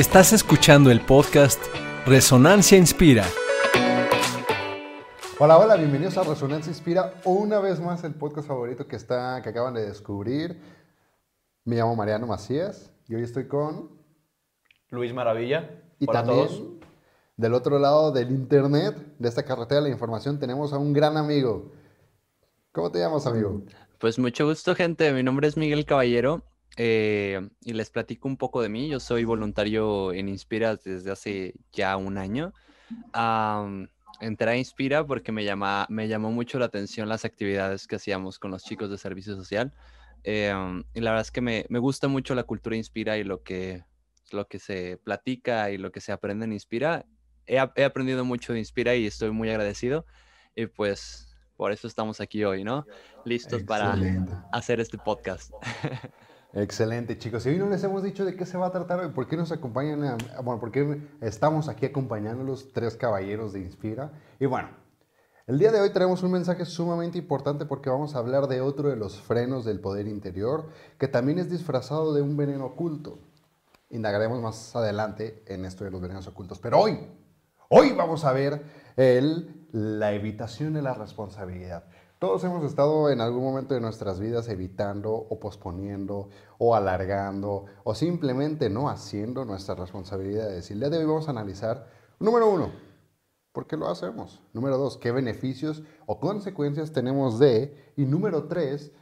Estás escuchando el podcast Resonancia Inspira. Hola, hola, bienvenidos a Resonancia Inspira, una vez más el podcast favorito que, está, que acaban de descubrir. Me llamo Mariano Macías y hoy estoy con... Luis Maravilla. Y Hola a también, todos. del otro lado del internet, de esta carretera de la información, tenemos a un gran amigo. ¿Cómo te llamas, amigo? Pues mucho gusto, gente. Mi nombre es Miguel Caballero eh, y les platico un poco de mí. Yo soy voluntario en Inspira desde hace ya un año. Am, entré a Inspira porque me, llama, me llamó mucho la atención las actividades que hacíamos con los chicos de servicio social. Eh, y la verdad es que me, me gusta mucho la cultura Inspira y lo que, lo que se platica y lo que se aprende en Inspira. He, he aprendido mucho de Inspira y estoy muy agradecido. Y pues por eso estamos aquí hoy, ¿no? Listos para Excelente. hacer este podcast. Excelente, chicos. Y hoy no les hemos dicho de qué se va a tratar hoy, por qué nos acompañan, a- bueno, por qué estamos aquí acompañando a los tres caballeros de Inspira. Y bueno, el día de hoy traemos un mensaje sumamente importante porque vamos a hablar de otro de los frenos del poder interior, que también es disfrazado de un veneno oculto. Indagaremos más adelante en esto de los venenos ocultos. Pero hoy, hoy vamos a ver el, la evitación de la responsabilidad. Todos hemos estado en algún momento de nuestras vidas evitando o posponiendo o alargando o simplemente no haciendo nuestras responsabilidades. Y el día de hoy vamos a analizar, número uno, ¿por qué lo hacemos? Número dos, ¿qué beneficios o consecuencias tenemos de? Y número tres,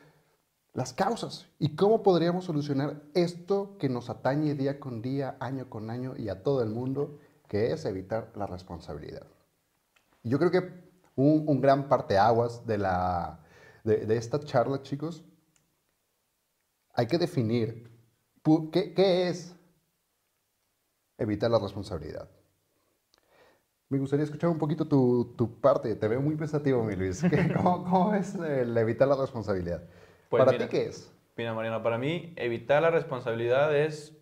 las causas y cómo podríamos solucionar esto que nos atañe día con día, año con año y a todo el mundo, que es evitar la responsabilidad. Yo creo que un, un gran parteaguas de, la, de, de esta charla, chicos, hay que definir qué, qué es evitar la responsabilidad. Me gustaría escuchar un poquito tu, tu parte. Te veo muy pensativo, mi Luis. ¿Qué- ¿Cómo, cómo es el evitar la responsabilidad? Pues ¿Para mira. ti qué es? Mira, Mariano, para mí evitar la responsabilidad es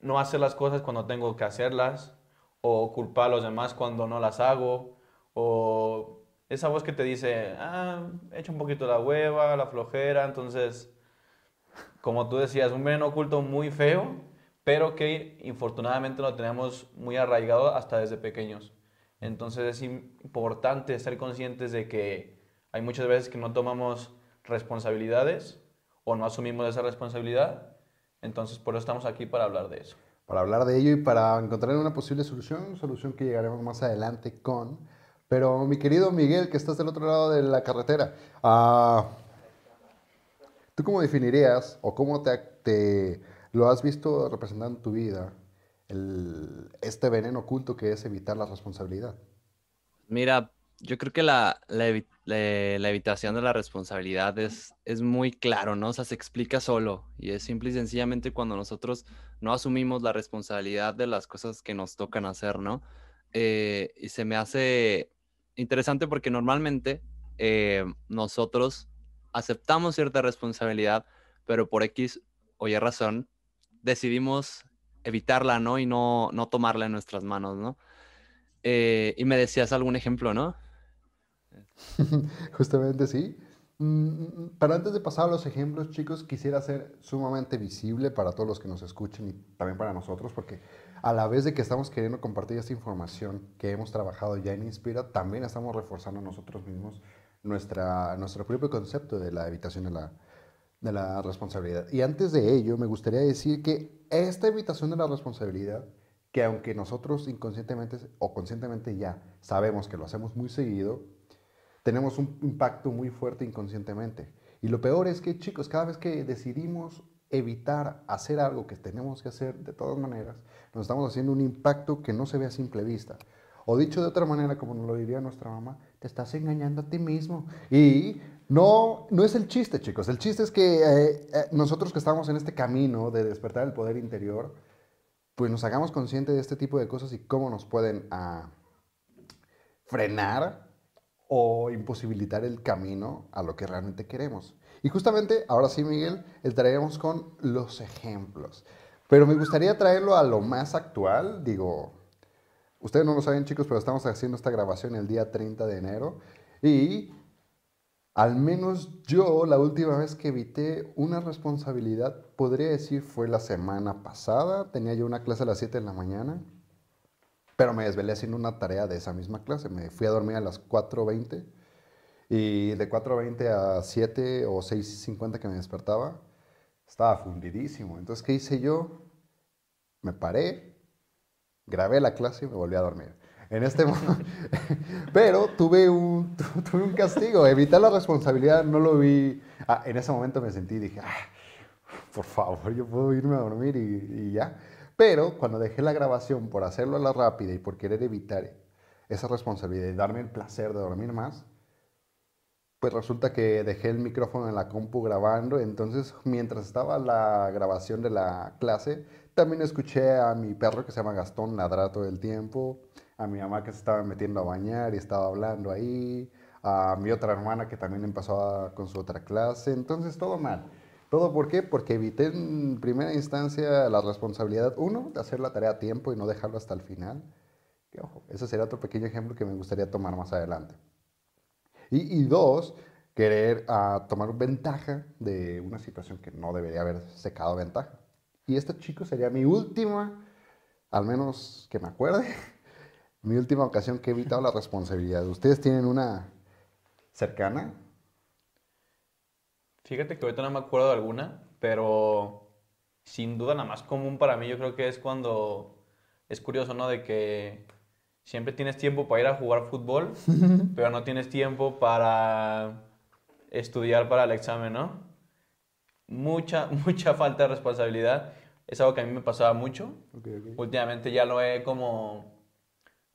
no hacer las cosas cuando tengo que hacerlas o culpar a los demás cuando no las hago o esa voz que te dice, ah, echa un poquito la hueva, la flojera, entonces, como tú decías, un veneno oculto muy feo, pero que infortunadamente lo tenemos muy arraigado hasta desde pequeños. Entonces es importante estar conscientes de que hay muchas veces que no tomamos responsabilidades o no asumimos esa responsabilidad. Entonces por eso estamos aquí para hablar de eso. para hablar de ello y para encontrar una posible solución, solución que llegaremos más adelante con. Pero mi querido Miguel, que estás del otro lado de la carretera, ah, ¿tú cómo definirías o cómo te, te lo has visto representando en tu vida el- este veneno oculto que es evitar la responsabilidad? Mira, yo creo que la, la evi- la- la evitación de la responsabilidad es, es muy claro, ¿no? O sea, se explica solo y es simple y sencillamente cuando nosotros no asumimos la responsabilidad de las cosas que nos tocan hacer, ¿no? Eh, y se me hace interesante porque normalmente eh, nosotros aceptamos cierta responsabilidad, pero por X o Y razón decidimos evitarla, ¿no? Y no, no tomarla en nuestras manos, ¿no? Eh, y me decías algún ejemplo, ¿no? Justamente sí. Mm, Pero antes de pasar a los ejemplos, chicos, quisiera ser sumamente visible para todos los que nos escuchen y también para nosotros, porque a la vez de que estamos queriendo compartir esta información que hemos trabajado ya en Inspira, también estamos reforzando nosotros mismos nuestra, nuestro propio concepto de la evitación de la, de la responsabilidad. Y antes de ello, me gustaría decir que esta evitación de la responsabilidad, que aunque nosotros inconscientemente o conscientemente ya sabemos que lo hacemos muy seguido, tenemos un impacto muy fuerte inconscientemente. Y lo peor es que, chicos, cada vez que decidimos evitar hacer algo que tenemos que hacer de todas maneras, nos estamos haciendo un impacto que no se ve a simple vista. O dicho de otra manera, como nos lo diría nuestra mamá, te estás engañando a ti mismo. Y no, no es el chiste, chicos. El chiste es que eh, eh, nosotros que estamos en este camino de despertar el poder interior, pues nos hagamos conscientes de este tipo de cosas y cómo nos pueden ah, frenar o imposibilitar el camino a lo que realmente queremos. Y justamente, ahora sí, Miguel, entraremos con los ejemplos. Pero me gustaría traerlo a lo más actual. Digo, ustedes no lo saben, chicos, pero estamos haciendo esta grabación el día 30 de enero. Y Al menos yo la última vez que evité una responsabilidad, podría decir, fue la semana pasada. Tenía yo una clase a las 7 de la mañana, pero me desvelé haciendo una tarea de esa misma clase. Me fui a dormir a las 4.20 y de 4.20 a 7 o 6.50 que me despertaba, estaba fundidísimo. Entonces, ¿qué hice yo? Me paré, grabé la clase y me volví a dormir. En este Pero tuve un, tuve un castigo, evitar la responsabilidad, no lo vi. Ah, en ese momento me sentí y dije, ah, por favor, yo puedo irme a dormir y, y ya. Pero cuando dejé la grabación por hacerlo a la rápida y por querer evitar esa responsabilidad y darme el placer de dormir más, pues resulta que dejé el micrófono en la compu grabando, entonces mientras estaba la grabación de la clase, también escuché a mi perro que se llama Gastón ladrar todo el tiempo, a mi mamá que se estaba metiendo a bañar y estaba hablando ahí, a mi otra hermana que también empezó con su otra clase, entonces todo mal. ¿Todo por qué? Porque evité en primera instancia la responsabilidad, uno, de hacer la tarea a tiempo y no dejarlo hasta el final. ojo, ese sería otro pequeño ejemplo que me gustaría tomar más adelante. Y, dos, querer uh, tomar ventaja de una situación que no debería haber secado ventaja. Y este chico sería mi última, al menos que me acuerde, mi última ocasión que he evitado la responsabilidad. ¿Ustedes tienen una cercana? Fíjate que ahorita no me acuerdo de alguna, pero sin duda la más común para mí yo creo que es cuando es curioso, ¿no? De que siempre tienes tiempo para ir a jugar fútbol, pero no tienes tiempo para estudiar para el examen, ¿no? Mucha, mucha falta de responsabilidad. Es algo que a mí me pasaba mucho. Últimamente ya lo he como,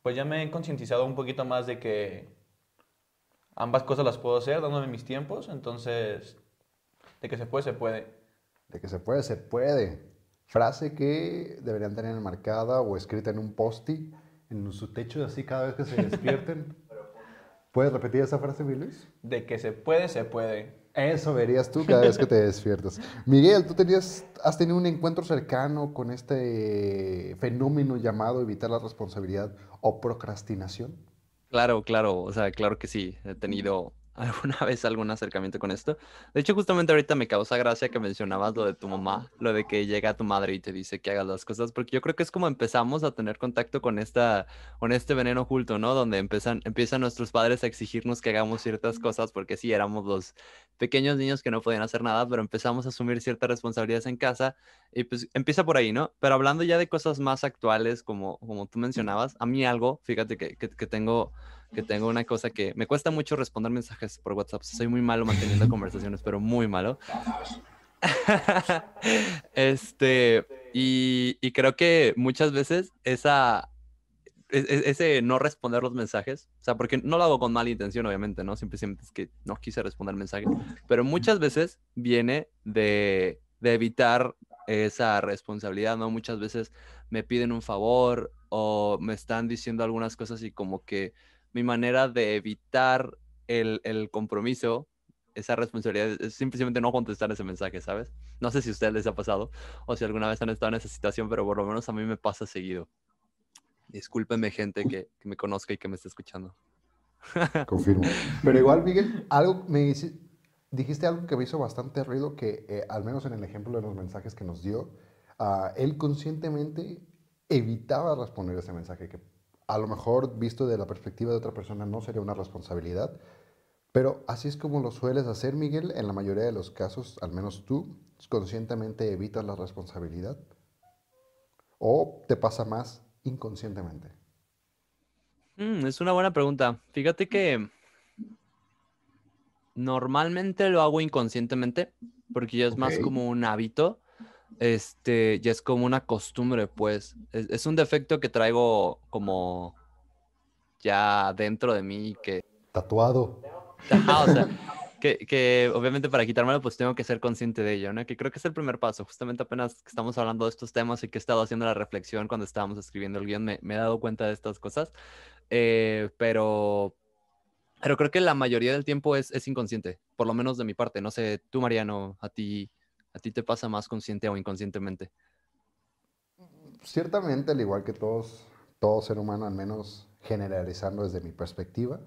pues ya me he concientizado un poquito más de que ambas cosas las puedo hacer dándome mis tiempos, entonces, de que se puede, se puede. De que se puede, se puede. Frase que deberían tener marcada o escrita en un post-it en su techo así cada vez que se despierten. ¿Puedes repetir esa frase, mi Luis? De que se puede, se puede. Eso verías tú cada vez que te despiertas. Miguel, ¿tú tenías, has tenido un encuentro cercano con este fenómeno llamado evitar la responsabilidad o procrastinación? Claro, claro, o sea, claro que sí. He tenido alguna vez algún acercamiento con esto. De hecho, justamente ahorita me causa gracia que mencionabas lo de tu mamá, lo de que llega tu madre y te dice que hagas las cosas, porque yo creo que es como empezamos a tener contacto con, esta, con este veneno oculto, ¿no? Donde empiezan, empiezan nuestros padres a exigirnos que hagamos ciertas cosas, porque sí, éramos los pequeños niños que no podían hacer nada, pero empezamos a asumir ciertas responsabilidades en casa y pues empieza por ahí, ¿no? Pero hablando ya de cosas más actuales, como, como tú mencionabas, a mí algo, fíjate que, que, que tengo que tengo una cosa que me cuesta mucho responder mensajes por WhatsApp. Soy muy malo manteniendo conversaciones, pero muy malo. este, y, y, creo que muchas veces esa, e, e, ese no responder los mensajes, o sea, porque no lo hago con mala intención, obviamente, ¿no? Simplemente es que no quise responder mensajes, pero muchas veces viene de, de evitar esa responsabilidad, ¿no? Muchas veces me piden un favor o me están diciendo algunas cosas y como que mi manera de evitar el, el compromiso, esa responsabilidad, es simplemente no contestar ese mensaje, ¿sabes? No sé si a ustedes les ha pasado o si alguna vez han estado en esa situación, pero por lo menos a mí me pasa seguido. Discúlpenme, gente que, que me conozca y que me esté escuchando. Confirmo. Pero igual, Miguel, algo me dijiste algo que me hizo bastante ruido, que eh, al menos en el ejemplo de los mensajes que nos dio, uh, él conscientemente evitaba responder ese mensaje, que a lo mejor visto de la perspectiva de otra persona no sería una responsabilidad, pero así es como lo sueles hacer, Miguel, en la mayoría de los casos, al menos tú, conscientemente evitas la responsabilidad. ¿O te pasa más inconscientemente? Mm, es una buena pregunta. Fíjate que normalmente lo hago inconscientemente, porque ya es más como un hábito este, ya es como una costumbre, pues. Es, un defecto que traigo como ya dentro de mí que... Tatuado. o sea, que, obviamente para quitármelo pues tengo que ser consciente de ello, ¿no? Que creo que es el primer paso. Justamente apenas que estamos hablando de estos temas y que he estado haciendo la reflexión cuando estábamos escribiendo el guion, me, he dado cuenta de estas cosas. Eh, pero, pero creo que la mayoría del tiempo es, es inconsciente, por lo menos de mi parte. No sé, tú, Mariano, a ti, ¿A ti te pasa más consciente o inconscientemente? Ciertamente, al igual que todos, todo ser humano, al menos generalizando desde mi perspectiva,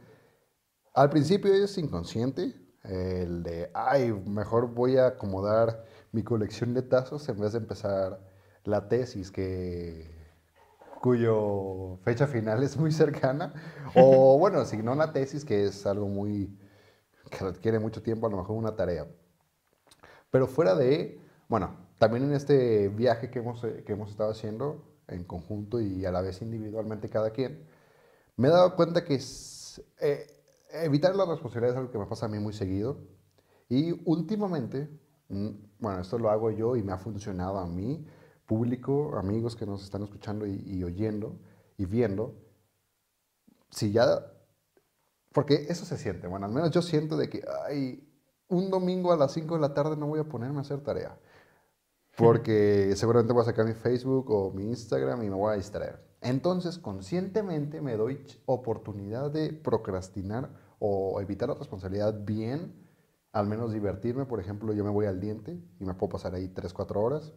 al principio es inconsciente, El de, ay, mejor voy a acomodar mi colección de tazos en vez de empezar la tesis que cuyo fecha final es muy cercana. O bueno, si no la tesis, que es algo muy que requiere mucho tiempo, a lo mejor una tarea. Pero fuera de, bueno, también en este viaje que hemos, eh, que hemos estado haciendo en conjunto y a la vez individualmente cada quien, me he dado cuenta que eh, evitar la responsabilidad es algo que me pasa a mí muy seguido. Y últimamente, mm, bueno, esto lo hago yo y me ha funcionado a mí, público, amigos que nos están escuchando y, y oyendo y viendo. Si ya porque eso se siente, bueno, al menos yo siento de que, ay, un domingo a las 5 de la tarde no voy a ponerme a hacer tarea. Porque seguramente voy a sacar mi Facebook o mi Instagram y me voy a distraer. Entonces, conscientemente me doy oportunidad de procrastinar o evitar la responsabilidad bien, al menos divertirme. Por ejemplo, yo me voy al diente y me puedo pasar ahí 3, 4 horas.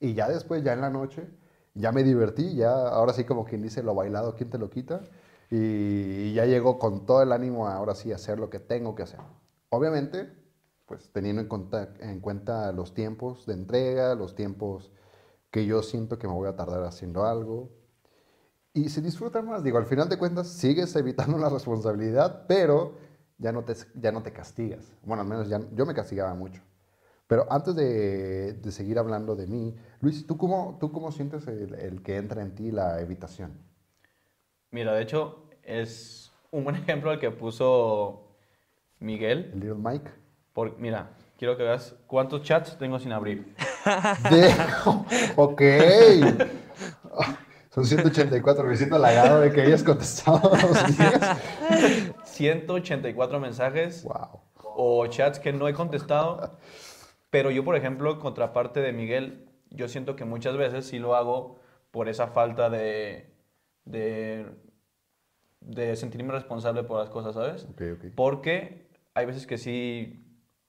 Y ya después, ya en la noche, ya me divertí, ya ahora sí como quien dice lo bailado, ¿quién te lo quita? y ya llego con todo el ánimo a ahora sí hacer lo que tengo que hacer. Obviamente, pues teniendo en cuenta, en cuenta los tiempos de entrega, los tiempos que yo siento que me voy a tardar haciendo algo. Y se disfruta más, digo, al final de cuentas sigues evitando la responsabilidad, pero ya no te, ya no te castigas. Bueno, al menos ya, yo me castigaba mucho. Pero antes de, de seguir hablando de mí, Luis, ¿tú cómo, tú cómo sientes el, el que entra en ti la evitación? Mira, de hecho, es un buen ejemplo el que puso Miguel. El Little Mike. Por, mira, quiero que veas cuántos chats tengo sin abrir. De, ok. Son 184. Me siento halagado de que hayas contestado los días. 184 mensajes. Wow. O chats que no he contestado. Pero yo, por ejemplo, contraparte de Miguel, yo siento que muchas veces sí lo hago por esa falta de, de, de sentirme responsable por las cosas, ¿sabes? Okay, okay. Porque hay veces que sí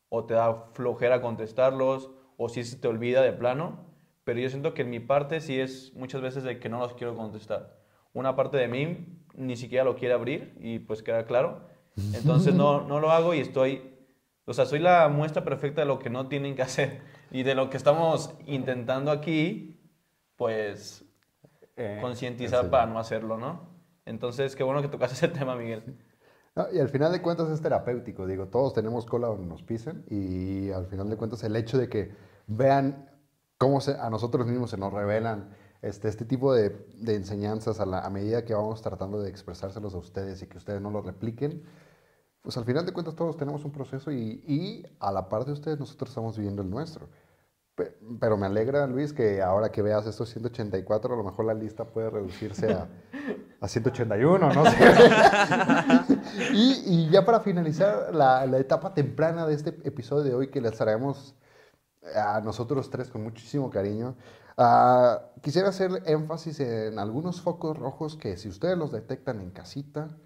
o te da flojera contestarlos o sí se te olvida de plano, pero yo siento que en mi parte sí es muchas veces de que no los quiero contestar. Una parte de mí ni siquiera lo quiere abrir y pues queda claro. Entonces no, no lo hago y estoy, o sea, soy la muestra perfecta de lo que no tienen que hacer y de lo que estamos intentando aquí, pues Eh, concientizar para no hacerlo, ¿no? Entonces, qué bueno que tocas ese tema, Miguel. Y al final de cuentas es terapéutico, digo, todos tenemos cola donde nos pisen y al final de cuentas el hecho de que vean cómo se, a nosotros mismos se nos revelan este, este tipo de, de enseñanzas a, la, a medida que vamos tratando de expresárselos a ustedes y que ustedes no lo repliquen, pues al final de cuentas todos tenemos un proceso y, y a la par de ustedes nosotros estamos viviendo el nuestro. Pe- Pero me alegra, Luis, que ahora que veas estos 184, a lo mejor la lista puede reducirse a, a 181, no sé. y, y ya para finalizar la, la etapa temprana de este episodio de hoy que les traemos a nosotros tres con muchísimo cariño, ah, quisiera hacer énfasis en algunos focos rojos que si ustedes los detectan en casita,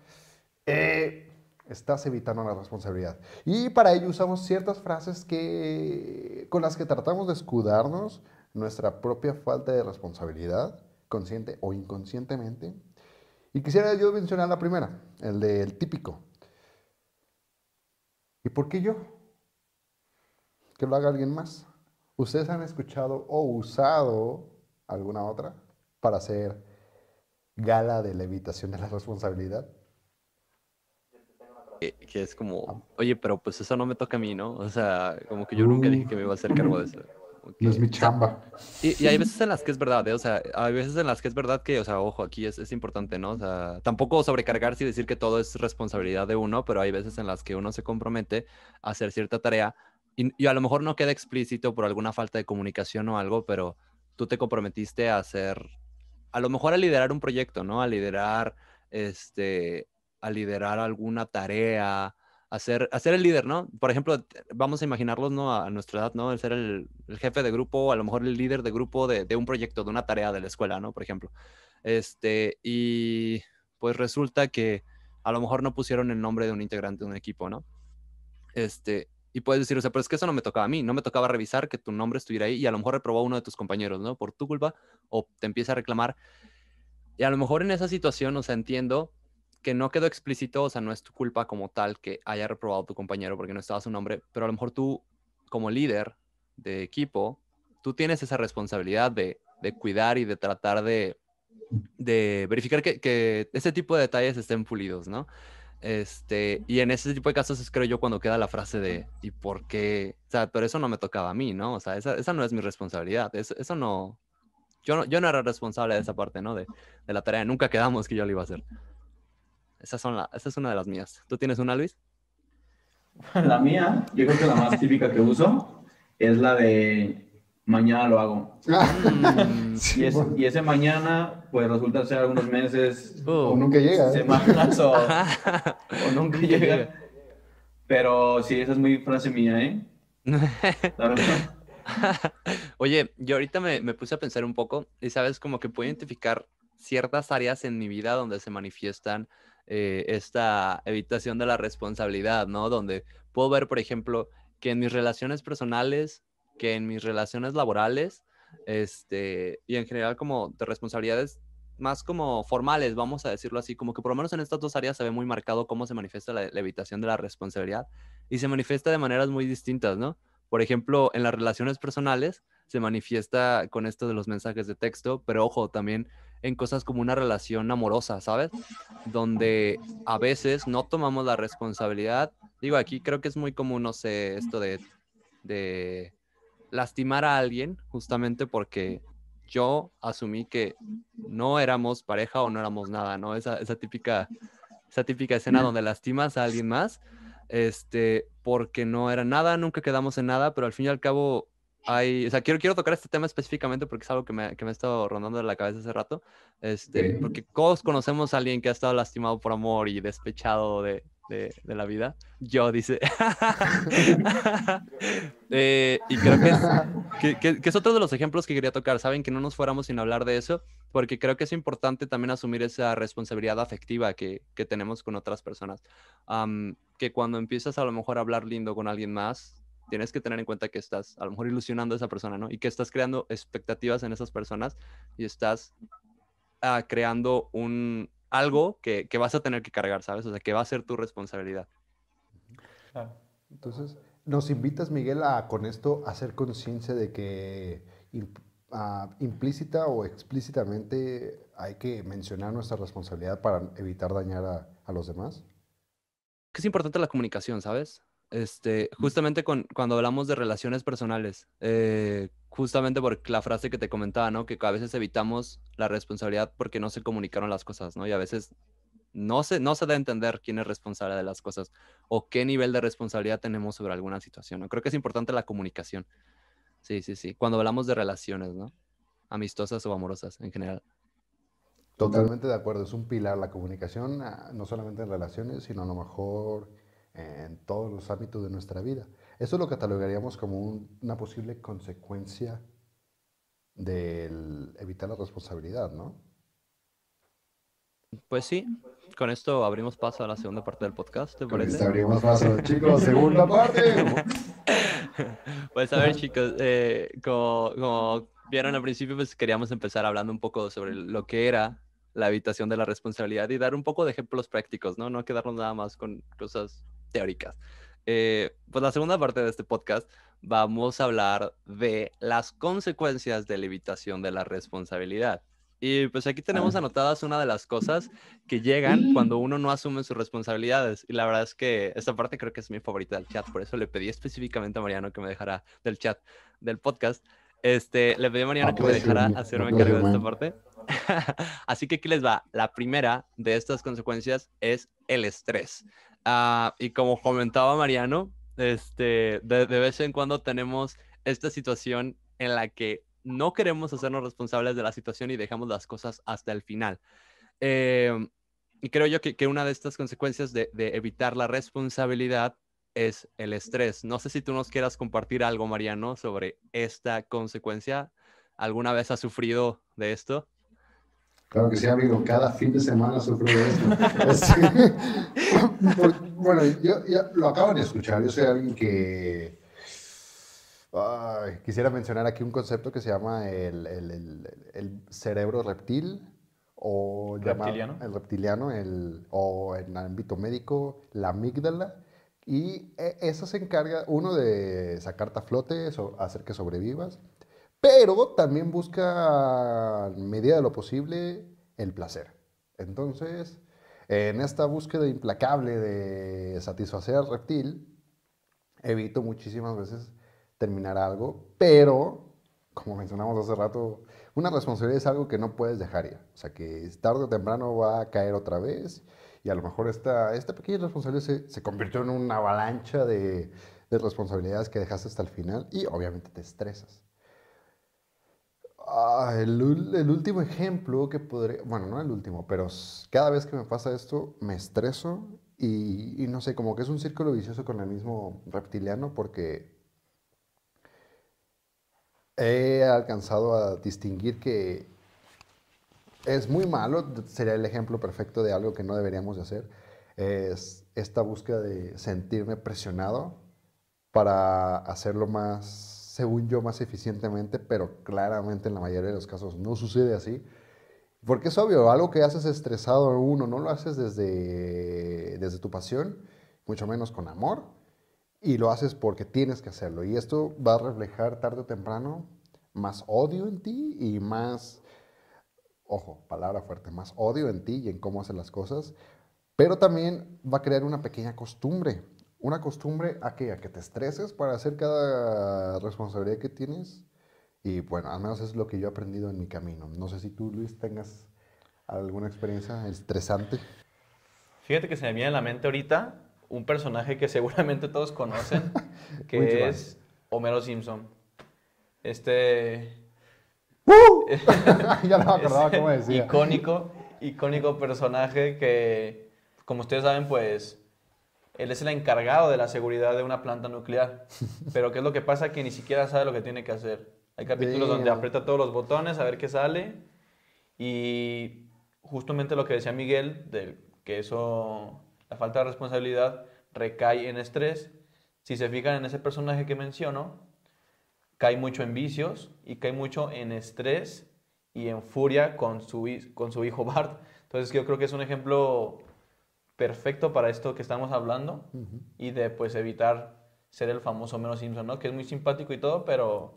eh, estás evitando la responsabilidad. Y para ello usamos ciertas frases que, con las que tratamos de escudarnos nuestra propia falta de responsabilidad, consciente o inconscientemente. Y quisiera yo mencionar la primera, el del típico. ¿Y por qué yo? Que lo haga alguien más. ¿Ustedes han escuchado o usado alguna otra para hacer gala de la evitación de la responsabilidad? Que, que es como, oye, pero pues eso no me toca a mí, ¿no? O sea, como que yo nunca dije que me iba a hacer cargo de eso. Como No es mi chamba. Y, y hay veces en las que es verdad, ¿eh? O sea, hay veces en las que es verdad que, o sea, ojo, aquí es, es importante, ¿no? O sea, tampoco sobrecargarse y decir que todo es responsabilidad de uno, pero hay veces en las que uno se compromete a hacer cierta tarea y, y a lo mejor no queda explícito por alguna falta de comunicación o algo, pero tú te comprometiste a hacer, a lo mejor a liderar un proyecto, ¿no? A liderar, este, a liderar alguna tarea, a ser, a ser el líder, ¿no? Por ejemplo, vamos a imaginarlos, ¿no? A, nuestra edad, ¿no? El ser el, el jefe de grupo, a lo mejor el líder de grupo de, de un proyecto, de una tarea de la escuela, ¿no? Por ejemplo. Este, y pues resulta que a lo mejor no pusieron el nombre de un integrante de un equipo, ¿no? Este, y puedes decir, o sea, pero es que eso no me tocaba a mí, no me tocaba revisar que tu nombre estuviera ahí y a lo mejor reprobó a uno de tus compañeros, ¿no? Por tu culpa, o te empieza a reclamar. Y a lo mejor en esa situación, o sea, entiendo que no quedó explícito, o sea, no es tu culpa como tal que haya reprobado tu compañero porque no estaba su nombre, pero a lo mejor tú como líder de equipo, tú tienes esa responsabilidad de, de cuidar y de tratar de, de verificar que, que ese tipo de detalles estén pulidos, ¿no? Este, y en ese tipo de casos es creo yo cuando queda la frase de ¿y por qué? O sea, pero eso no me tocaba a mí, ¿no? O sea, esa, esa no es mi responsabilidad. Eso, eso no, yo no, yo no era responsable de esa parte, ¿no? De, de la tarea. Nunca quedamos que yo lo iba a hacer. Esas son la, esa es una de las mías. ¿Tú tienes una, Luis? La mía, yo creo que la más típica que uso es la de mañana lo hago. Mm, Y, es- y ese mañana, pues resulta ser algunos meses, O uh, nunca llega. ¿eh? semanas o, o nunca llega. Pero sí, esa es muy frase mía, ¿eh? La verdad. Oye, yo ahorita me, me puse a pensar un poco y sabes, como que puedo identificar ciertas áreas en mi vida donde se manifiestan eh, esta evitación de la responsabilidad, ¿no? Donde puedo ver, por ejemplo, que en mis relaciones personales, que en mis relaciones laborales, este, y en general como de responsabilidades más como formales, vamos a decirlo así, como que por lo menos en estas dos áreas se ve muy marcado cómo se manifiesta la, la evitación de la responsabilidad y se manifiesta de maneras muy distintas, ¿no? Por ejemplo, en las relaciones personales se manifiesta con esto de los mensajes de texto, pero ojo, también en cosas como una relación amorosa, ¿sabes? Donde a veces no tomamos la responsabilidad. Digo, aquí creo que es muy común, no sé, esto de, de lastimar a alguien justamente porque yo asumí que no éramos pareja o no éramos nada, ¿no? Esa, esa típica, esa típica escena donde lastimas a alguien más, este, porque no era nada, nunca quedamos en nada, pero al fin y al cabo hay, o sea, quiero, quiero tocar este tema específicamente porque es algo que me, que me ha estado rondando de la cabeza hace rato, este, porque todos conocemos a alguien que ha estado lastimado por amor y despechado de, de, de la vida. Yo, dice. Eh, y creo que es, que, que- que es otro de los ejemplos que quería tocar, ¿saben? Que no nos fuéramos sin hablar de eso, porque creo que es importante también asumir esa responsabilidad afectiva que, que tenemos con otras personas. Am, que cuando empiezas a lo mejor a hablar lindo con alguien más, tienes que tener en cuenta que estás a lo mejor ilusionando a esa persona, ¿no? Y que estás creando expectativas en esas personas y estás ah, creando un algo que, que vas a tener que cargar, ¿sabes? O sea, que va a ser tu responsabilidad. Entonces, nos invitas, Miguel, a con esto hacer conciencia de que ah, implícita o explícitamente hay que mencionar nuestra responsabilidad para evitar dañar a, a los demás. que es importante la comunicación, ¿sabes? Este, justamente con, cuando hablamos de relaciones personales, eh, justamente por la frase que te comentaba, ¿no? Que a veces evitamos la responsabilidad porque no se comunicaron las cosas, ¿no? Y a veces no se, no se da a entender quién es responsable de las cosas o qué nivel de responsabilidad tenemos sobre alguna situación, ¿no? Creo que es importante la comunicación. Sí, sí, sí. Cuando hablamos de relaciones, ¿no? Amistosas o amorosas en general. Totalmente de acuerdo, es un pilar la comunicación, ah, no solamente en relaciones, sino a lo mejor en todos los ámbitos de nuestra vida. Eso lo catalogaríamos como un- una posible consecuencia del evitar la responsabilidad, ¿no? Pues sí, con esto abrimos paso a la segunda parte del podcast, ¿te parece? abrimos paso, chicos, segunda parte. Pues a ver, chicos, eh, como, como vieron al principio, pues queríamos empezar hablando un poco sobre lo que era la evitación de la responsabilidad y dar un poco de ejemplos prácticos, ¿no? No quedarnos nada más con cosas teóricas. Eh, pues la segunda parte de este podcast vamos a hablar de las consecuencias de la evitación de la responsabilidad. Y pues aquí tenemos Ah. anotadas una de las cosas que llegan cuando uno no asume sus responsabilidades. Y la verdad es que esta parte creo que es mi favorita del chat, por eso le pedí específicamente a Mariano que me dejara del chat del podcast. Este, le pedí a Mariano que me Aprecio, dejara hacerme cargo de esta parte. Así que aquí les va. La primera de estas consecuencias es el estrés. Ah, y como comentaba Mariano, este, de, de vez en cuando tenemos esta situación en la que no queremos hacernos responsables de la situación y dejamos las cosas hasta el final. Eh, y creo yo que, que una de estas consecuencias de, de evitar la responsabilidad es el estrés. No sé si tú nos quieras compartir algo, Mariano, sobre esta consecuencia. ¿Alguna vez has sufrido de esto? Claro que sí, amigo. Cada fin de semana sufro de esto. Sí. Por- bueno, yo ya lo acaban de escuchar. Yo soy alguien que ay, quisiera mencionar aquí un concepto que se llama el, el- el- el cerebro reptil o Reptiliano. llamado el reptiliano, el, o en el ámbito médico, la amígdala. Y e- esa se encarga, uno, de sacarte a flote, so- hacer que sobrevivas, pero también busca, en medida de lo posible, el placer. Entonces, en esta búsqueda implacable de satisfacer al reptil, evito muchísimas veces terminar algo, pero, como mencionamos hace rato, una responsabilidad es algo que no puedes dejar ya. O sea, que tarde o temprano va a caer otra vez y a lo mejor esta, esta pequeña responsabilidad se, se convirtió en una avalancha de, de responsabilidades que dejaste hasta el final y obviamente te estresas. Ah, el, el último ejemplo que podría, bueno, no el último, pero cada vez que me pasa esto me estreso y, y no sé, como que es un círculo vicioso con el mismo reptiliano porque he alcanzado a distinguir que es muy malo, sería el ejemplo perfecto de algo que no deberíamos de hacer, es esta búsqueda de sentirme presionado para hacerlo más, según yo, más eficientemente, pero claramente en la mayoría de los casos no sucede así. Porque es obvio, algo que haces estresado a uno, no lo haces desde, desde tu pasión, mucho menos con amor, y lo haces porque tienes que hacerlo. Y esto va a reflejar tarde o temprano más odio en ti y más, ojo, palabra fuerte, más odio en ti y en cómo haces las cosas, pero también va a crear una pequeña costumbre. Una costumbre a que, a que te estreses para hacer cada responsabilidad que tienes. Y bueno, al menos es lo que yo he aprendido en mi camino. No sé si tú, Luis, tengas alguna experiencia estresante. Fíjate que se me viene a la mente ahorita un personaje que seguramente todos conocen, que es Homero Simpson. Este ya no me acordaba cómo decía. icónico, icónico personaje que, como ustedes saben, pues él es el encargado de la seguridad de una planta nuclear. Pero ¿qué es lo que pasa? Que ni siquiera sabe lo que tiene que hacer. Hay capítulos donde aprieta todos los botones a ver qué sale. Y justamente lo que decía Miguel, de que eso, la falta de responsabilidad recae en estrés. Si se fijan en ese personaje que menciono, cae mucho en vicios y cae mucho en estrés y en furia con su, con su hijo Bart. Entonces yo creo que es un ejemplo perfecto para esto que estamos hablando y de pues evitar ser el famoso Homero Simpson, ¿no? Que es muy simpático y todo, pero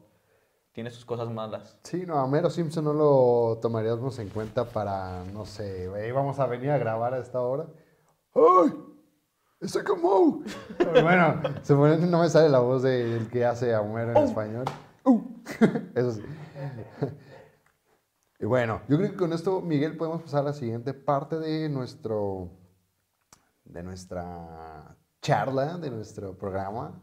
tiene sus cosas malas. Sí, no, a Mero Simpson no lo tomaríamos en cuenta para, no sé, güey, vamos a venir a grabar a esta hora. ¡Ay! ¡Ese como! bueno, suponiendo no me sale la voz de- del que hace a Homero en español. Eso sí. y bueno, yo creo que con esto, Miguel, podemos pasar a la siguiente parte de nuestro, de nuestra charla, de nuestro programa.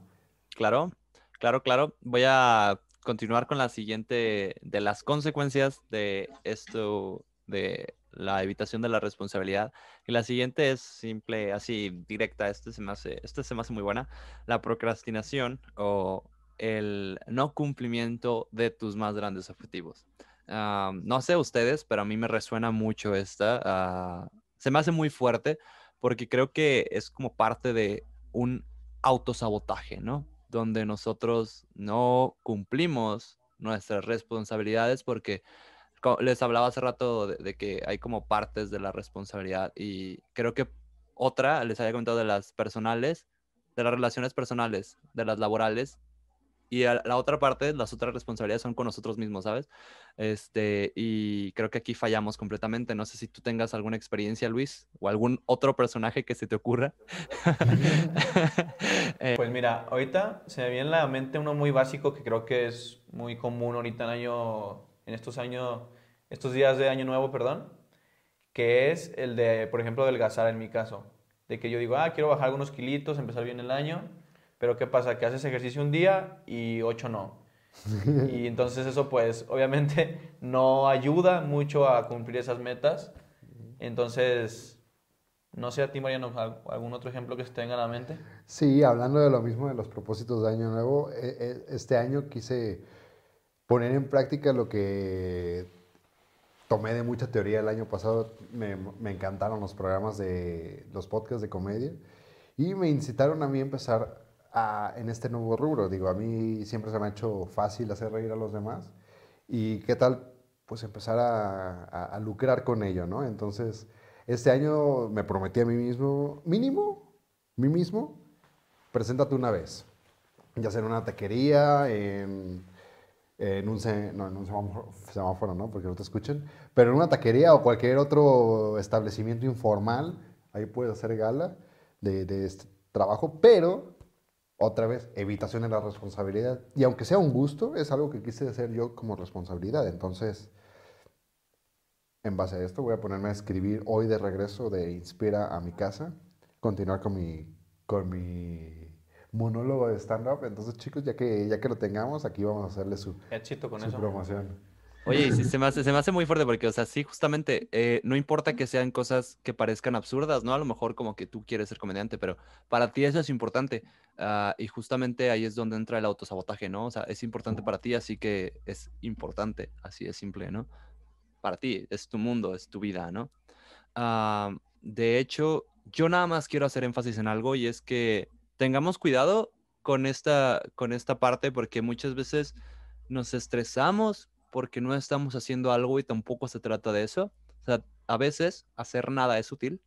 Claro, claro, claro. Voy a continuar con la siguiente de las consecuencias de esto, de la evitación de la responsabilidad. Y la siguiente es simple, así directa. Este se me hace, este se me hace muy buena. La procrastinación o el no cumplimiento de tus más grandes objetivos. Ah, no sé ustedes, pero a mí me resuena mucho esta. ah, se me hace muy fuerte porque creo que es como parte de un autosabotaje, ¿no? Donde nosotros no cumplimos nuestras responsabilidades porque les hablaba hace rato de, de que hay como partes de la responsabilidad y creo que otra, les había comentado de las personales, de las relaciones personales, de las laborales y a- la otra parte, las otras responsabilidades son con nosotros mismos, ¿sabes? Este, y creo que aquí fallamos completamente. No sé si tú tengas alguna experiencia, Luis, o algún otro personaje que se te ocurra. Eh, Pues mira, ahorita se me viene a la mente uno muy básico que creo que es muy común ahorita en año, en estos años, estos días de año nuevo, perdón, que es el de, por ejemplo, adelgazar en mi caso. De que yo digo, ah, quiero bajar algunos kilitos, empezar bien el año, pero ¿qué pasa? Que haces ejercicio un día y ocho no. Y entonces eso pues obviamente no ayuda mucho a cumplir esas metas. Entonces, no sé a ti, Mariano, ¿al- algún otro ejemplo que se te venga a la mente. Sí, hablando de lo mismo de los propósitos de Año Nuevo, e- e- este año quise poner en práctica lo que tomé de mucha teoría el año pasado. Me, me encantaron los programas de los podcasts de comedia y me incitaron a mí a empezar a- en este nuevo rubro. Digo, a mí siempre se me ha hecho fácil hacer reír a los demás. ¿Y qué tal pues empezar a, a- a lucrar con ello, ¿no? Entonces, este año me prometí a mí mismo, mínimo, mí mismo, preséntate una vez. Ya sea en una taquería, en, en un, no, en un semáforo, semáforo, ¿no? Porque no te escuchen. Pero en una taquería o cualquier otro establecimiento informal, ahí puedes hacer gala de, de este trabajo, pero otra vez, evitación de la responsabilidad. Y aunque sea un gusto, es algo que quise hacer yo como responsabilidad. Entonces, en base a esto, voy a ponerme a escribir hoy de regreso de Inspira a mi casa, continuar con mi, con mi monólogo de stand-up. Entonces, chicos, ya que, ya que lo tengamos, aquí vamos a hacerle su, su promoción. Oye, y se me hace, se me hace muy fuerte porque, o sea, sí, justamente, eh, no importa que sean cosas que parezcan absurdas, ¿no? A lo mejor como que tú quieres ser comediante, pero para ti eso es importante. ah, y justamente ahí es donde entra el autosabotaje, ¿no? O sea, es importante para ti, así que es importante, así de simple, ¿no? Para ti, es tu mundo, es tu vida, ¿no? Ah, de hecho, yo nada más quiero hacer énfasis en algo y es que tengamos cuidado con esta, con esta parte porque muchas veces nos estresamos porque no estamos haciendo algo y tampoco se trata de eso. O sea, a veces hacer nada es útil.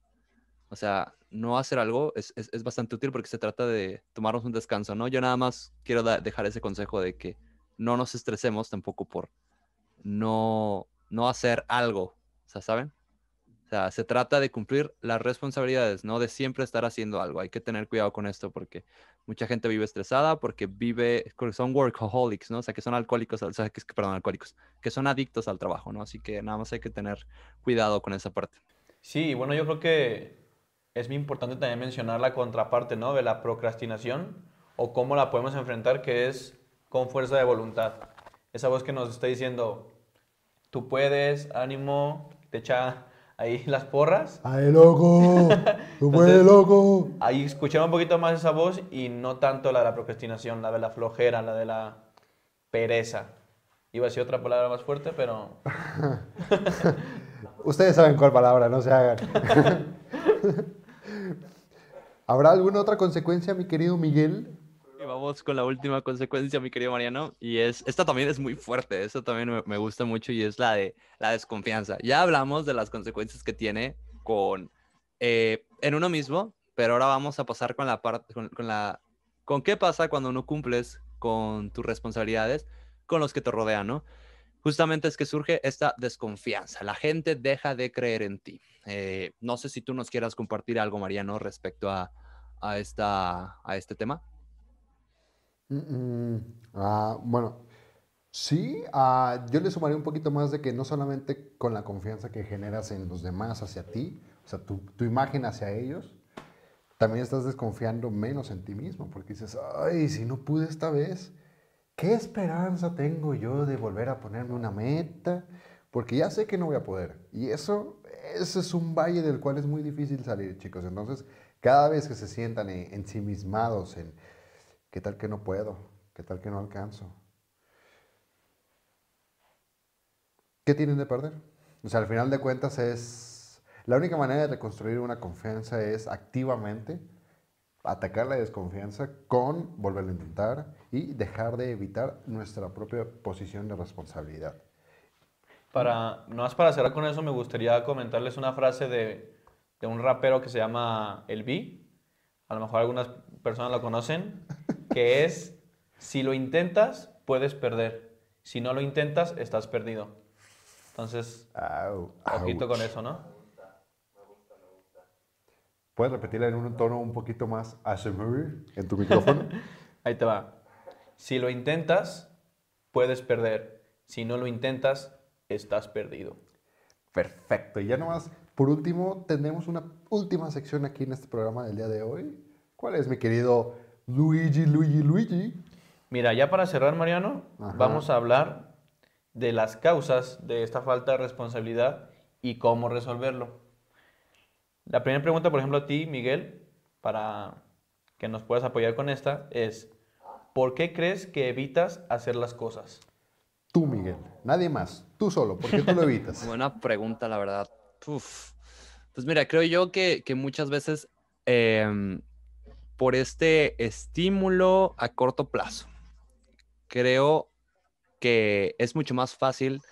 O sea, no hacer algo es, es- es bastante útil porque se trata de tomarnos un descanso, ¿no? Yo nada más quiero dejar ese consejo de que no nos estresemos tampoco por no, no hacer algo. O sea, ¿saben? Se trata de cumplir las responsabilidades, no de siempre estar haciendo algo. Hay que tener cuidado con esto porque mucha gente vive estresada porque vive, son workaholics, ¿no? O sea, que son alcohólicos, o sea, que, perdón, alcohólicos, que son adictos al trabajo, ¿no? Así que nada más hay que tener cuidado con esa parte. Sí, bueno, yo creo que es muy importante también mencionar la contraparte, ¿no? De la procrastinación o cómo la podemos enfrentar, que es con fuerza de voluntad. Esa voz que nos está diciendo, tú puedes, ánimo, te echa ahí las porras. ¡Ay, loco! ¡Tú puedes, loco! Ahí escuchar un poquito más esa voz y no tanto la de la procrastinación, la de la flojera, la de la pereza. Iba a decir otra palabra más fuerte, pero Ustedes saben cuál palabra, no se hagan. ¿Habrá alguna otra consecuencia, mi querido Miguel? Con la última consecuencia, mi querido Mariano, y es, esta también es muy fuerte, esta también me, me gusta mucho y es la de la desconfianza. Ya hablamos de las consecuencias que tiene con, eh, en uno mismo, pero ahora vamos a pasar con la parte, con, con la, con qué pasa cuando no cumples con tus responsabilidades con los que te rodean, ¿no? Justamente es que surge esta desconfianza, la gente deja de creer en ti. Eh, no sé si tú nos quieras compartir algo, Mariano, respecto a, a, esta, a este tema. Mm, mm, ah, bueno, sí, ah, yo le sumaría un poquito más de que no solamente con la confianza que generas en los demás hacia ti, o sea, tu, imagen hacia ellos, también estás desconfiando menos en ti mismo, porque dices, ay, si no pude esta vez, ¿qué esperanza tengo yo de volver a ponerme una meta? Porque ya sé que no voy a poder. Y eso, ese es un valle del cual es muy difícil salir, chicos. Entonces, cada vez que se sientan en- ensimismados en, ¿qué tal que no puedo? ¿Qué tal que no alcanzo? ¿Qué tienen de perder? O sea, al final de cuentas es... La única manera de reconstruir una confianza es activamente atacar la desconfianza con volverlo a intentar y dejar de evitar nuestra propia posición de responsabilidad. para, no más para cerrar con eso, me gustaría comentarles una frase de, de un rapero que se llama El B. A lo mejor algunas personas lo conocen, que es, si lo intentas, puedes perder. Si no lo intentas, estás perdido. Entonces, ojito con eso, ¿no? ¿Puedes repetirla en un tono un poquito más ASMR en tu micrófono? Ahí te va. Si lo intentas, puedes perder. Si no lo intentas, estás perdido. Perfecto. Y ya nomás, por último, tenemos una última sección aquí en este programa del día de hoy. ¿Cuál es, mi querido Luigi, Luigi, Luigi? Mira, ya para cerrar, Mariano, Ajá. vamos a hablar de las causas de esta falta de responsabilidad y cómo resolverlo. La primera pregunta, por ejemplo, a ti, Miguel, para que nos puedas apoyar con esta, es, ¿por qué crees que evitas hacer las cosas? Tú, Miguel. Nadie más. Tú solo. ¿Por qué tú lo evitas? Buena pregunta, la verdad. Uf. Pues mira, creo yo que, que muchas veces em, por este estímulo a corto plazo, creo que es mucho más fácil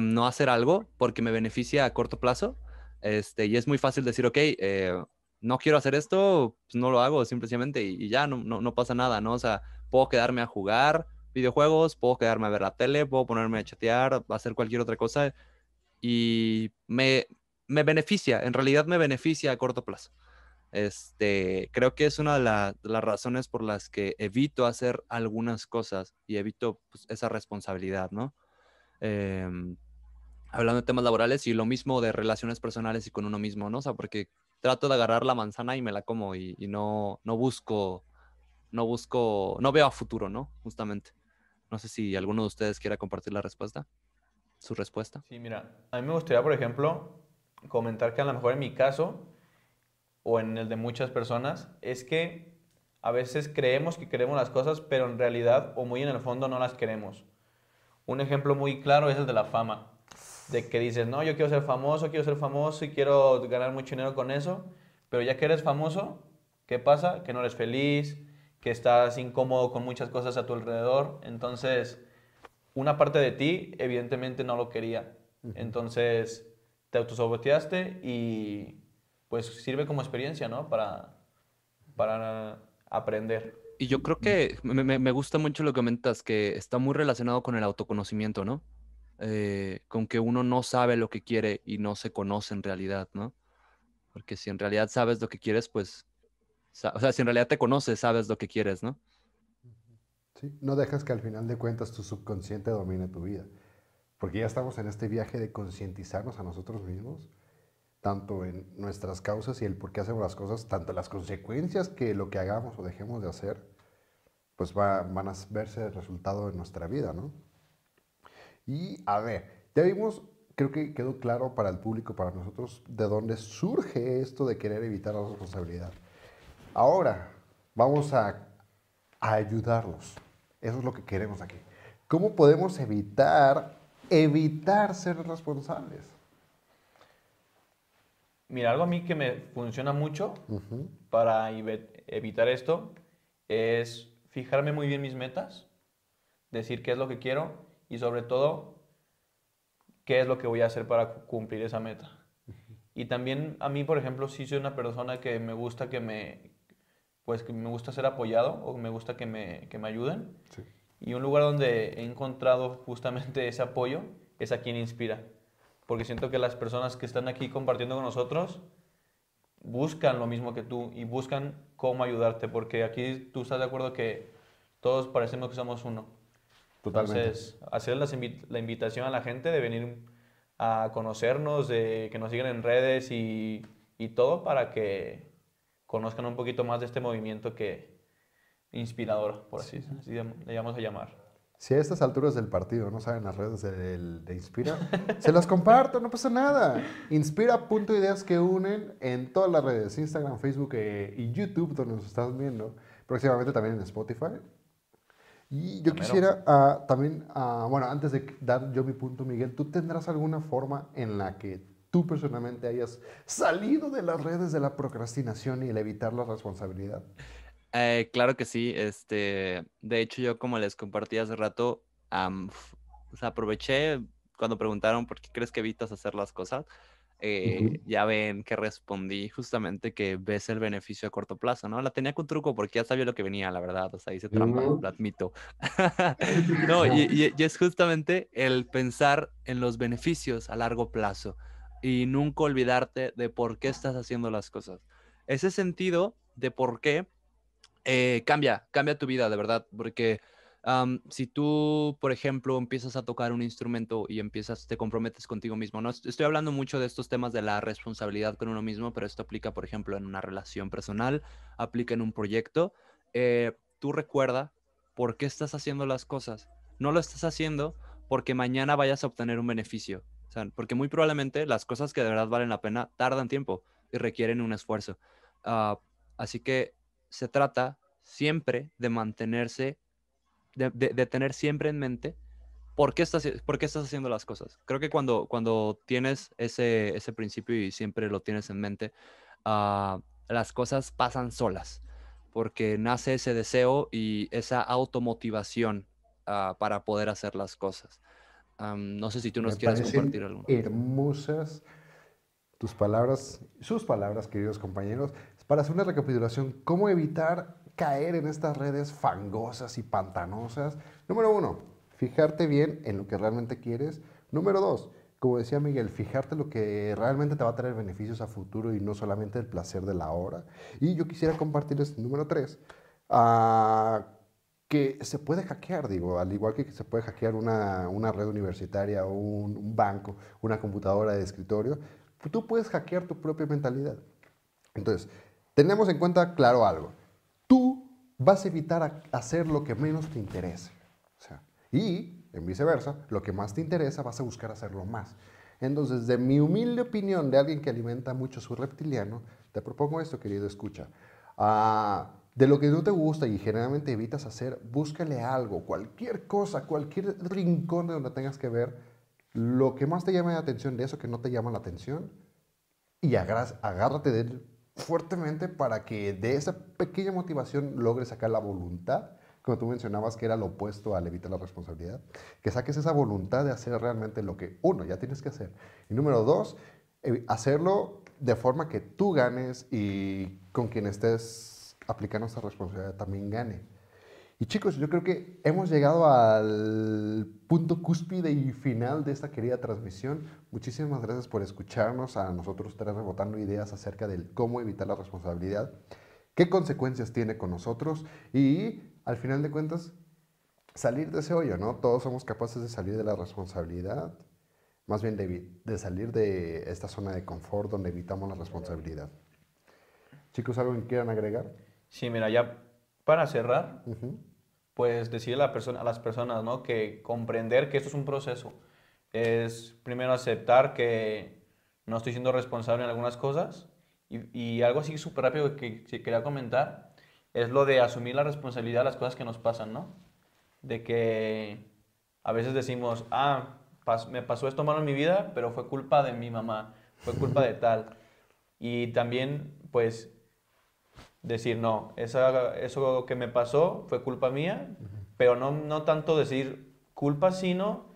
no hacer algo porque me beneficia a corto plazo. Este, y es muy fácil decir, ok, eh, no quiero hacer esto, pues no lo hago simplemente y, ya no, no, no, pasa nada, ¿no? O sea, puedo quedarme a jugar videojuegos, puedo quedarme a ver la tele, puedo ponerme a chatear, hacer cualquier otra cosa y me, me beneficia, en realidad me beneficia a corto plazo. Este, creo que es una de, las razones por las que evito hacer algunas cosas y evito pues, esa responsabilidad, ¿no? Em, hablando de temas laborales y lo mismo de relaciones personales y con uno mismo, ¿no? O sea, porque trato de agarrar la manzana y me la como y, no, no busco, no busco, no veo a futuro, ¿no? Justamente. No sé si alguno de ustedes quiera compartir la respuesta, su respuesta. Sí, mira, a mí me gustaría, por ejemplo, comentar que a lo mejor en mi caso, o en el de muchas personas, es que a veces creemos que queremos las cosas, pero en realidad o muy en el fondo no las queremos. Un ejemplo muy claro es el de la fama de que dices, no, yo quiero ser famoso, quiero ser famoso y quiero ganar mucho dinero con eso, pero ya que eres famoso, ¿qué pasa? Que no eres feliz, que estás incómodo con muchas cosas a tu alrededor, entonces una parte de ti evidentemente no lo quería, entonces te autosaboteaste y pues sirve como experiencia, ¿no? Para, para aprender. Y yo creo que me, me, gusta mucho lo que comentas, que está muy relacionado con el autoconocimiento, ¿no? Eh, con que uno no sabe lo que quiere y no se conoce en realidad, ¿no? Porque si en realidad sabes lo que quieres, pues, o sea, si en realidad te conoces, sabes lo que quieres, ¿no? Sí, no dejas que al final de cuentas tu subconsciente domine tu vida, porque ya estamos en este viaje de concientizarnos a nosotros mismos, tanto en nuestras causas y el por qué hacemos las cosas, tanto las consecuencias que lo que hagamos o dejemos de hacer, pues van a verse el resultado de nuestra vida, ¿no? Y a ver, ya vimos, creo que quedó claro para el público, para nosotros, de dónde surge esto de querer evitar la responsabilidad. Ahora, vamos a, ayudarlos. Eso es lo que queremos aquí. ¿Cómo podemos evitar, evitar ser responsables? Mira, algo a mí que me funciona mucho para evitar esto es fijarme muy bien mis metas, decir qué es lo que quiero y sobre todo, qué es lo que voy a hacer para cumplir esa meta. Y también a mí, por ejemplo, sí soy una persona que me gusta que me, pues que me gusta ser apoyado o me gusta que me, que me ayuden. Y un lugar donde he encontrado justamente ese apoyo es aquí en Inspira. Porque siento que las personas que están aquí compartiendo con nosotros buscan lo mismo que tú y buscan cómo ayudarte. Porque aquí tú estás de acuerdo que todos parecemos que somos uno. Entonces, hacer la invitación a la gente de venir a conocernos, de que nos sigan en redes y, y todo para que conozcan un poquito más de este movimiento que inspirador, por así, así le vamos a llamar. Si a estas alturas del partido no saben las redes de, de Inspira, se las comparto, no pasa nada. Inspira.ideas que unen en todas las redes, Instagram, Facebook eh, y YouTube, donde nos estás viendo. Próximamente también en Spotify. Y yo quisiera ah, también, ah, bueno, antes de dar yo mi punto, Miguel, ¿tú tendrás alguna forma en la que tú personalmente hayas salido de las redes de la procrastinación y el evitar la responsabilidad? Eh, claro que sí. Este, de hecho, yo como les compartí hace rato, aproveché cuando preguntaron por qué crees que evitas hacer las cosas. Eh, ya ven que respondí justamente que ves el beneficio a corto plazo, ¿no? La tenía con truco porque ya sabía lo que venía, la verdad, o sea, hice trampa, lo admito. no, y, es justamente el pensar en los beneficios a largo plazo y nunca olvidarte de por qué estás haciendo las cosas. Ese sentido de por qué eh, cambia, cambia tu vida, de verdad, porque si tú, por ejemplo, empiezas a tocar un instrumento y empiezas, te comprometes contigo mismo, no estoy hablando mucho de estos temas de la responsabilidad con uno mismo, pero esto aplica, por ejemplo, en una relación personal, aplica en un proyecto. Eh, tú recuerda por qué estás haciendo las cosas. No lo estás haciendo porque mañana vayas a obtener un beneficio. porque muy probablemente las cosas que de verdad valen la pena tardan tiempo y requieren un esfuerzo. Ah, así que se trata siempre de mantenerse de, tener siempre en mente por qué, estás, por qué estás haciendo las cosas. Creo que cuando, cuando tienes ese, ese principio y siempre lo tienes en mente, ah, las cosas pasan solas, porque nace ese deseo y esa automotivación uh, para poder hacer las cosas. no sé si tú nos Me parecen compartir algo. Hermosas tus palabras, sus palabras, queridos compañeros, para hacer una recapitulación, ¿cómo evitar caer en estas redes fangosas y pantanosas? Número uno, fijarte bien en lo que realmente quieres. Número dos, como decía Miguel, fijarte lo que realmente te va a traer beneficios a futuro y no solamente el placer de la hora. Y yo quisiera compartirles, número tres, ah, que se puede hackear, digo, al igual que se puede hackear una, una red universitaria o un, un banco, una computadora de escritorio, tú puedes hackear tu propia mentalidad. Entonces, tenemos en cuenta claro algo. Tú vas a evitar hacer lo que menos te interese. y, en viceversa, lo que más te interesa vas a buscar hacerlo más. Entonces, de mi humilde opinión de alguien que alimenta mucho su reptiliano, te propongo esto, querido escucha. Ah, de lo que no te gusta y generalmente evitas hacer, búscale algo, cualquier cosa, cualquier rincón de donde tengas que ver, lo que más te llame la atención de eso que no te llama la atención y agárrate de él fuertemente para que de esa pequeña motivación logres sacar la voluntad, como tú mencionabas que era lo opuesto al evitar la responsabilidad, que saques esa voluntad de hacer realmente lo que, uno, ya tienes que hacer, y número dos, hacerlo de forma que tú ganes y con quien estés aplicando esa responsabilidad también gane. Y chicos, yo creo que hemos llegado al punto cúspide y final de esta querida transmisión. Muchísimas gracias por escucharnos a nosotros tres rebotando ideas acerca del cómo evitar la responsabilidad, qué consecuencias tiene con nosotros y al final de cuentas salir de ese hoyo, ¿no? Todos somos capaces de salir de la responsabilidad, más bien de, salir de esta zona de confort donde evitamos la responsabilidad. Chicos, ¿algo que quieran agregar? Sí, mira, ya para cerrar, pues decirle a, las personas ¿no? que comprender que esto es un proceso. Es primero aceptar que no estoy siendo responsable en algunas cosas y, y algo así súper rápido que, que, quería comentar es lo de asumir la responsabilidad de las cosas que nos pasan, ¿no? De que a veces decimos, ah, me pasó esto malo en mi vida, pero fue culpa de mi mamá, fue culpa de tal. Y también, pues, decir, no, esa, eso que me pasó fue culpa mía, pero no, no tanto decir culpa, sino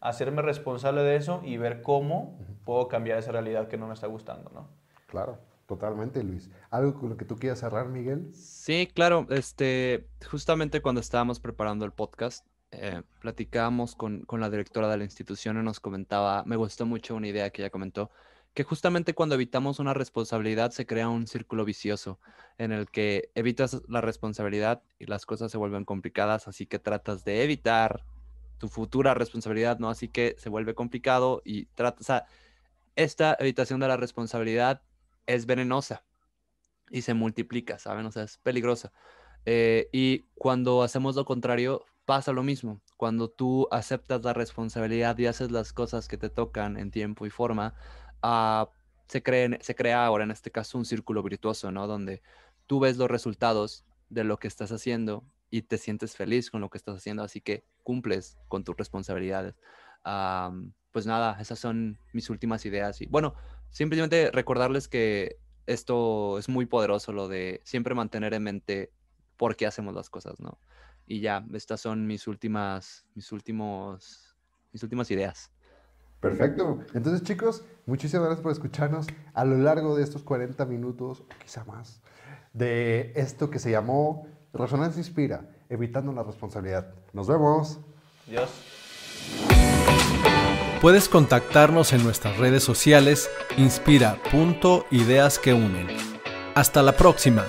hacerme responsable de eso y ver cómo puedo cambiar esa realidad que no me está gustando, ¿no? Claro, totalmente, Luis. ¿Algo con lo que tú quieras cerrar, Miguel? Sí, claro. Este, justamente cuando estábamos preparando el podcast, eh, platicábamos con, con la directora de la institución y nos comentaba, me gustó mucho una idea que ella comentó, que justamente cuando evitamos una responsabilidad se crea un círculo vicioso en el que evitas la responsabilidad y las cosas se vuelven complicadas, así que tratas de evitar tu futura responsabilidad, ¿no? Así que se vuelve complicado y tratas, esta evitación de la responsabilidad es venenosa y se multiplica, ¿saben? O sea, es peligrosa. Eh, y cuando hacemos lo contrario, pasa lo mismo. Cuando tú aceptas la responsabilidad y haces las cosas que te tocan en tiempo y forma, Se, se crea ahora en este caso un círculo virtuoso, ¿no? Donde tú ves los resultados de lo que estás haciendo y te sientes feliz con lo que estás haciendo, así que cumples con tus responsabilidades. pues nada, esas son mis últimas ideas. Y bueno, simplemente recordarles que esto es muy poderoso, lo de siempre mantener en mente por qué hacemos las cosas, ¿no? Y ya, estas son mis últimas, mis últimos, mis últimas ideas. Perfecto. Entonces, chicos, muchísimas gracias por escucharnos a lo largo de estos 40 minutos, o quizá más, de esto que se llamó Resonancia Inspira, evitando la responsabilidad. Nos vemos. Adiós. Puedes contactarnos en nuestras redes sociales inspira.ideas que unen. Hasta la próxima.